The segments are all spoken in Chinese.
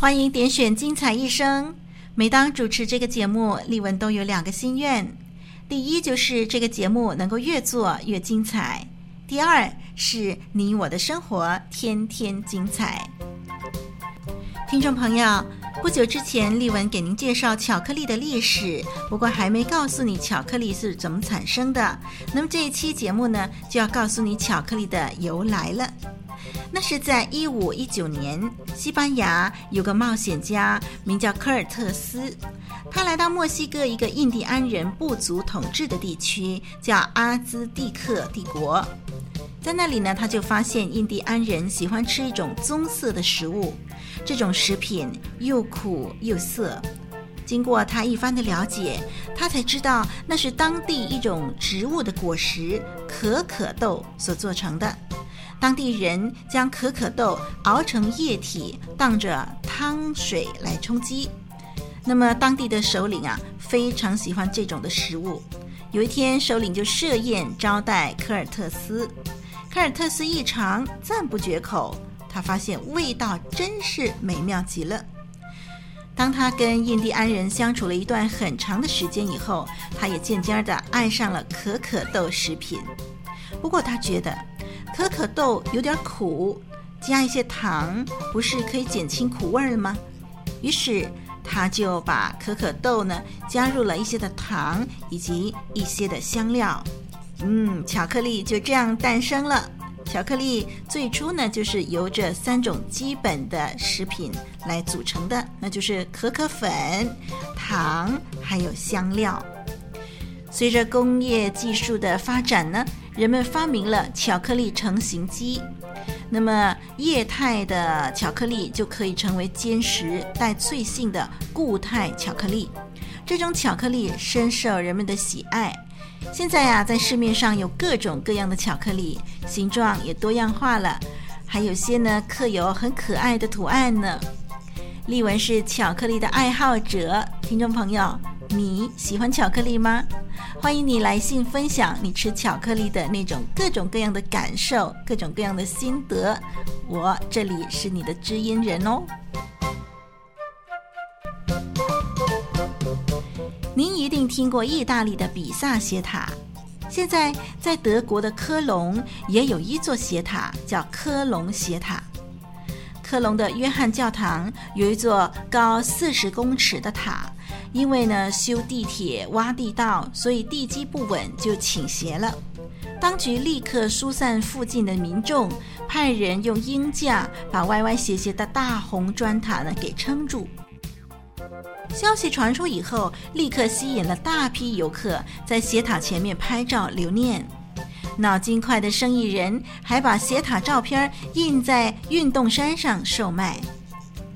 欢迎点选精彩一生。每当主持这个节目，丽文都有两个心愿。第一就是这个节目能够越做越精彩，第二是你我的生活天天精彩。听众朋友，不久之前丽文给您介绍巧克力的历史，不过还没告诉你巧克力是怎么产生的。那么这一期节目呢，就要告诉你巧克力的由来了。那是在一五一九年，西班牙有个冒险家名叫科尔特斯，他来到墨西哥一个印第安人部族统治的地区，叫阿兹蒂克帝国。在那里呢，他就发现印第安人喜欢吃一种棕色的食物，这种食品又苦又涩。经过他一番的了解，他才知道那是当地一种植物的果实可可豆所做成的。当地人将可可豆熬成液体，当着汤水来充饥。那么当地的首领啊，非常喜欢这种的食物。有一天，首领就设宴招待科尔特斯。科尔特斯一尝，赞不绝口。他发现味道真是美妙极了。当他跟印第安人相处了一段很长的时间以后，他也渐渐地爱上了可可豆食品。不过他觉得，可可豆有点苦，加一些糖不是可以减轻苦味了吗？于是他就把可可豆呢加入了一些的糖以及一些的香料，嗯，巧克力就这样诞生了。巧克力最初呢就是由这三种基本的食品来组成的，那就是可可粉、糖还有香料。随着工业技术的发展呢。人们发明了巧克力成型机，那么液态的巧克力就可以成为坚实带脆性的固态巧克力。这种巧克力深受人们的喜爱。现在呀、啊，在市面上有各种各样的巧克力，形状也多样化了，还有些呢刻有很可爱的图案呢。丽文是巧克力的爱好者，听众朋友。你喜欢巧克力吗？欢迎你来信分享你吃巧克力的那种各种各样的感受，各种各样的心得。我这里是你的知音人哦。听过意大利的比萨斜塔，现在在德国的科隆也有一座斜塔，叫科隆斜塔。科隆的约翰教堂有一座高四十公尺的塔。因为呢，修地铁挖地道，所以地基不稳就倾斜了。当局立刻疏散附近的民众，派人用鹰架把歪歪斜斜的大红砖塔呢给撑住。消息传出以后，立刻吸引了大批游客在斜塔前面拍照留念。脑筋快的生意人还把斜塔照片印在运动衫上售卖。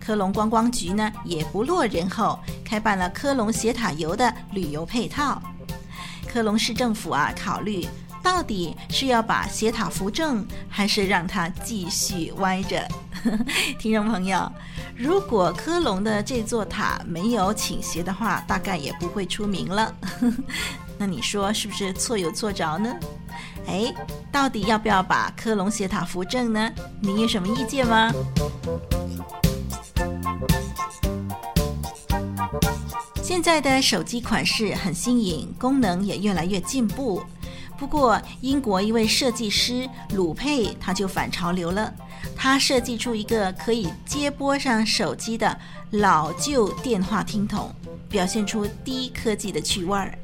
科隆观光局呢也不落人后，开办了科隆斜塔游的旅游配套。科隆市政府啊，考虑到底是要把斜塔扶正，还是让它继续歪着？听众朋友，如果科隆的这座塔没有倾斜的话，大概也不会出名了。那你说是不是错有错着呢？哎，到底要不要把科隆斜塔扶正呢？你有什么意见吗？现在的手机款式很新颖，功能也越来越进步。不过，英国一位设计师鲁佩他就反潮流了，他设计出一个可以接拨上手机的老旧电话听筒，表现出低科技的趣味儿。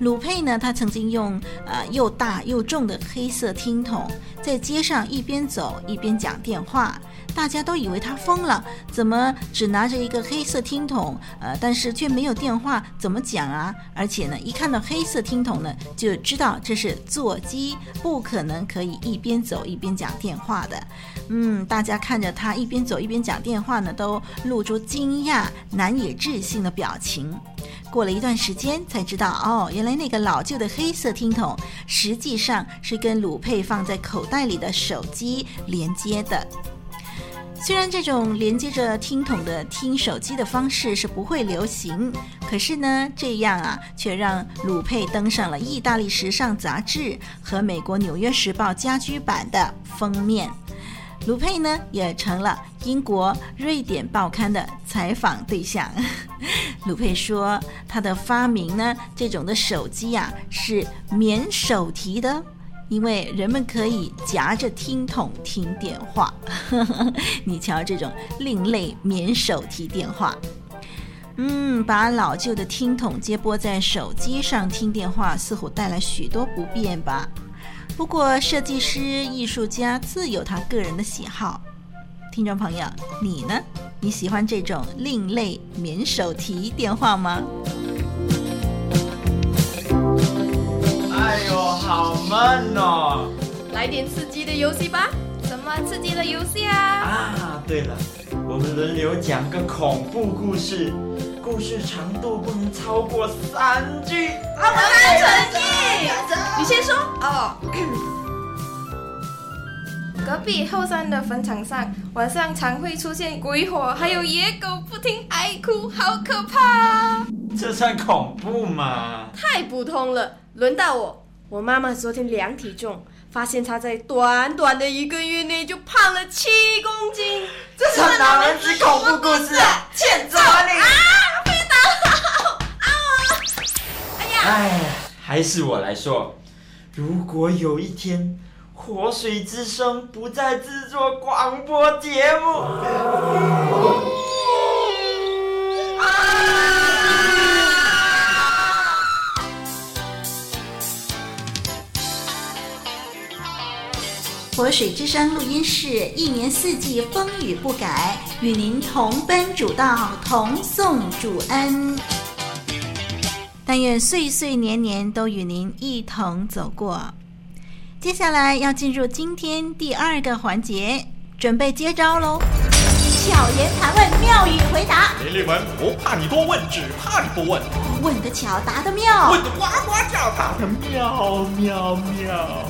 鲁佩呢，他曾经用呃又大又重的黑色听筒在街上一边走一边讲电话，大家都以为他疯了，怎么只拿着一个黑色听筒？呃，但是却没有电话，怎么讲啊？而且呢，一看到黑色听筒呢，就知道这是座机，不可能可以一边走一边讲电话的。嗯，大家看着他一边走一边讲电话呢，都露出惊讶、难以置信的表情。过了一段时间，才知道哦，原来那个老旧的黑色听筒实际上是跟鲁佩放在口袋里的手机连接的。虽然这种连接着听筒的听手机的方式是不会流行，可是呢，这样啊，却让鲁佩登上了意大利时尚杂志和美国《纽约时报》家居版的封面。鲁佩呢，也成了英国、瑞典报刊的采访对象。鲁佩说，他的发明呢，这种的手机呀、啊，是免手提的，因为人们可以夹着听筒听电话。你瞧，这种另类免手提电话，嗯，把老旧的听筒接拨在手机上听电话，似乎带来许多不便吧。不过，设计师、艺术家自有他个人的喜好。听众朋友，你呢？你喜欢这种另类免手提电话吗？好闷哦！来点刺激的游戏吧。什么刺激的游戏啊？啊，对了，我们轮流讲个恐怖故事，故事长度不能超过三句。好，我们成绩。你先说哦。隔壁后山的坟场上，晚上常会出现鬼火，还有野狗不停哀哭，好可怕！啊这算恐怖吗？太普通了。轮到我，我妈妈昨天量体重，发现她在短短的一个月内就胖了七公斤。这是哪门子恐怖故事啊？欠揍啊你！啊，被打了！啊！哎呀！哎，还是我来说，如果有一天。活水之声不再制作广播节目。活水之声录音室一年四季风雨不改，与您同奔主道，同颂主恩。但愿岁岁年年都与您一同走过。接下来要进入今天第二个环节，准备接招喽！巧言盘问，妙语回答。林立文不怕你多问，只怕你不问。问得巧，答得妙。问得呱呱叫，答得妙妙妙。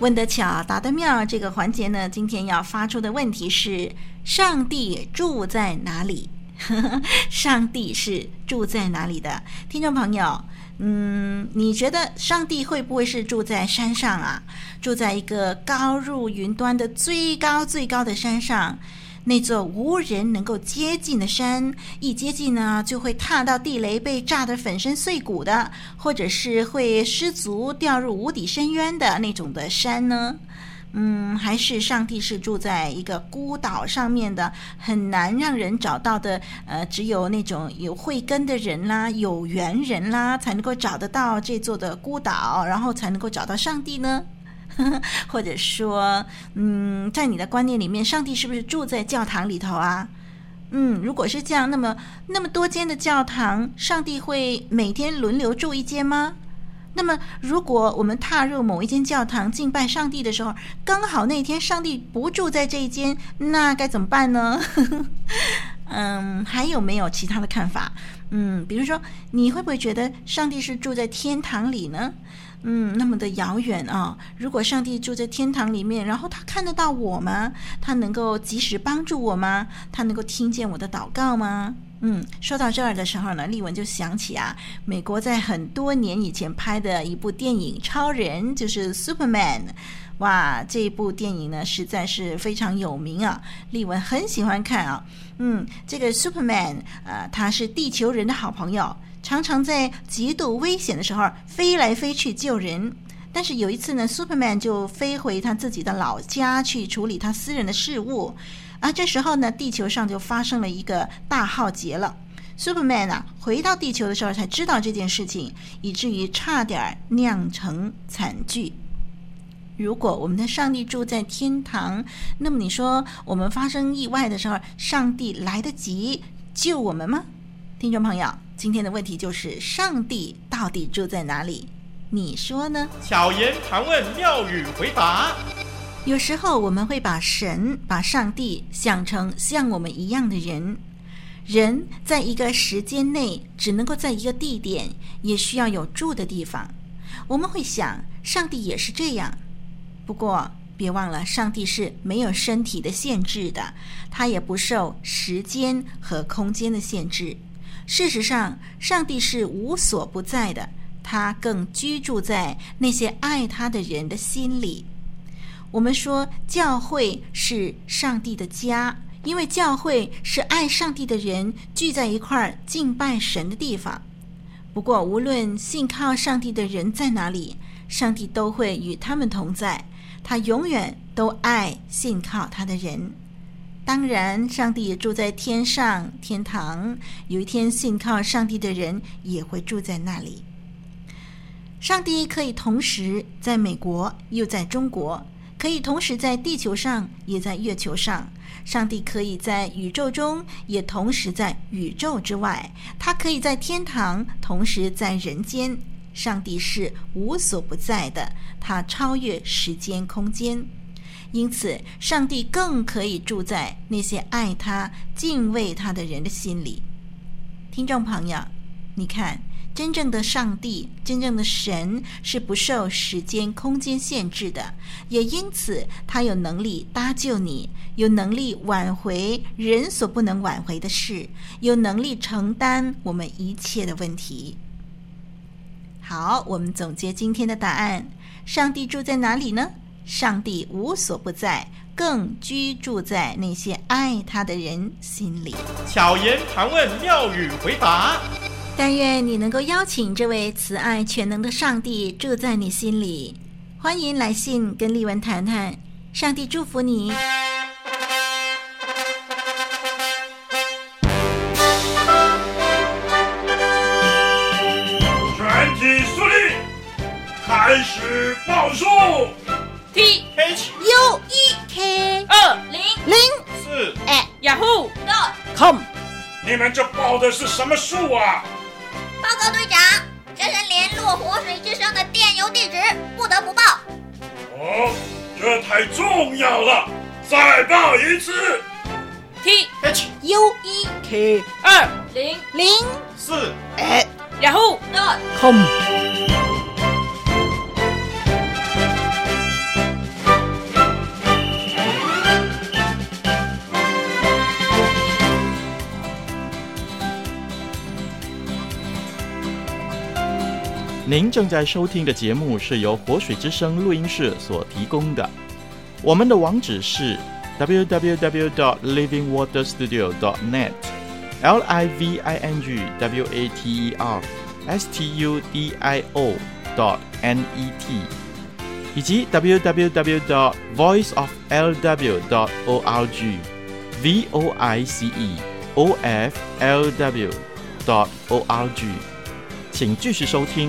问得巧，答得妙。这个环节呢，今天要发出的问题是：上帝住在哪里？上帝是住在哪里的？听众朋友，嗯，你觉得上帝会不会是住在山上啊？住在一个高入云端的最高最高的山上，那座无人能够接近的山，一接近呢，就会踏到地雷被炸得粉身碎骨的，或者是会失足掉入无底深渊的那种的山呢？嗯，还是上帝是住在一个孤岛上面的，很难让人找到的。呃，只有那种有慧根的人啦、有缘人啦，才能够找得到这座的孤岛，然后才能够找到上帝呢？或者说，嗯，在你的观念里面，上帝是不是住在教堂里头啊？嗯，如果是这样，那么那么多间的教堂，上帝会每天轮流住一间吗？那么，如果我们踏入某一间教堂敬拜上帝的时候，刚好那天上帝不住在这一间，那该怎么办呢？嗯，还有没有其他的看法？嗯，比如说，你会不会觉得上帝是住在天堂里呢？嗯，那么的遥远啊！如果上帝住在天堂里面，然后他看得到我吗？他能够及时帮助我吗？他能够听见我的祷告吗？嗯，说到这儿的时候呢，丽文就想起啊，美国在很多年以前拍的一部电影《超人》，就是 Superman。哇，这一部电影呢实在是非常有名啊，丽文很喜欢看啊。嗯，这个 Superman，呃，他是地球人的好朋友，常常在极度危险的时候飞来飞去救人。但是有一次呢，Superman 就飞回他自己的老家去处理他私人的事务，而这时候呢，地球上就发生了一个大浩劫了。Superman 啊，回到地球的时候才知道这件事情，以至于差点酿成惨剧。如果我们的上帝住在天堂，那么你说我们发生意外的时候，上帝来得及救我们吗？听众朋友，今天的问题就是：上帝到底住在哪里？你说呢？巧言盘问，妙语回答。有时候我们会把神、把上帝想成像我们一样的人。人在一个时间内只能够在一个地点，也需要有住的地方。我们会想，上帝也是这样。不过，别忘了，上帝是没有身体的限制的，他也不受时间和空间的限制。事实上，上帝是无所不在的，他更居住在那些爱他的人的心里。我们说，教会是上帝的家，因为教会是爱上帝的人聚在一块儿敬拜神的地方。不过，无论信靠上帝的人在哪里，上帝都会与他们同在。他永远都爱信靠他的人。当然，上帝也住在天上，天堂。有一天，信靠上帝的人也会住在那里。上帝可以同时在美国，又在中国；可以同时在地球上，也在月球上。上帝可以在宇宙中，也同时在宇宙之外。他可以在天堂，同时在人间。上帝是无所不在的，他超越时间空间，因此上帝更可以住在那些爱他、敬畏他的人的心里。听众朋友，你看，真正的上帝、真正的神是不受时间空间限制的，也因此他有能力搭救你，有能力挽回人所不能挽回的事，有能力承担我们一切的问题。好，我们总结今天的答案：上帝住在哪里呢？上帝无所不在，更居住在那些爱他的人心里。巧言盘问，妙语回答。但愿你能够邀请这位慈爱全能的上帝住在你心里。欢迎来信跟丽文谈谈。上帝祝福你。全体肃立开始报数：T H U E K 二零零四 Yahoo dot com。你们这报的是什么数啊？报告队长，这是联络活水之声的电邮地址，不得不报。哦，这太重要了，再报一次。T H U E K 二零零四 Yahoo dot com。您正在收听的节目是由活水之声录音室所提供的。我们的网址是 www.livingwaterstudio.net，l i v i n g w a t e r s t u d i o dot n e t，以及 www.voiceoflw.dot o r g，v o i c e o f l w dot o r g，请继续收听。